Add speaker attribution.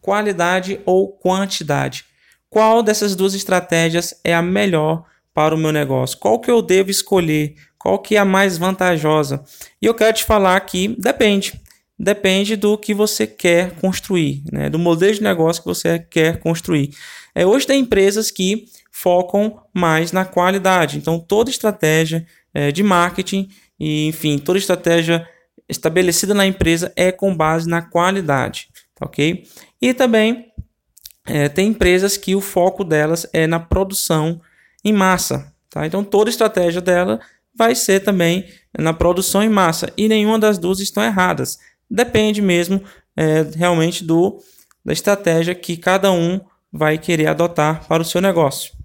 Speaker 1: qualidade ou quantidade. Qual dessas duas estratégias é a melhor para o meu negócio? Qual que eu devo escolher? Qual que é a mais vantajosa? E eu quero te falar que depende. Depende do que você quer construir, né? do modelo de negócio que você quer construir. É, hoje tem empresas que focam mais na qualidade. Então, toda estratégia é, de marketing e, enfim, toda estratégia estabelecida na empresa é com base na qualidade, ok? E também é, tem empresas que o foco delas é na produção em massa, tá? Então toda estratégia dela vai ser também na produção em massa e nenhuma das duas estão erradas. Depende mesmo é, realmente do da estratégia que cada um vai querer adotar para o seu negócio.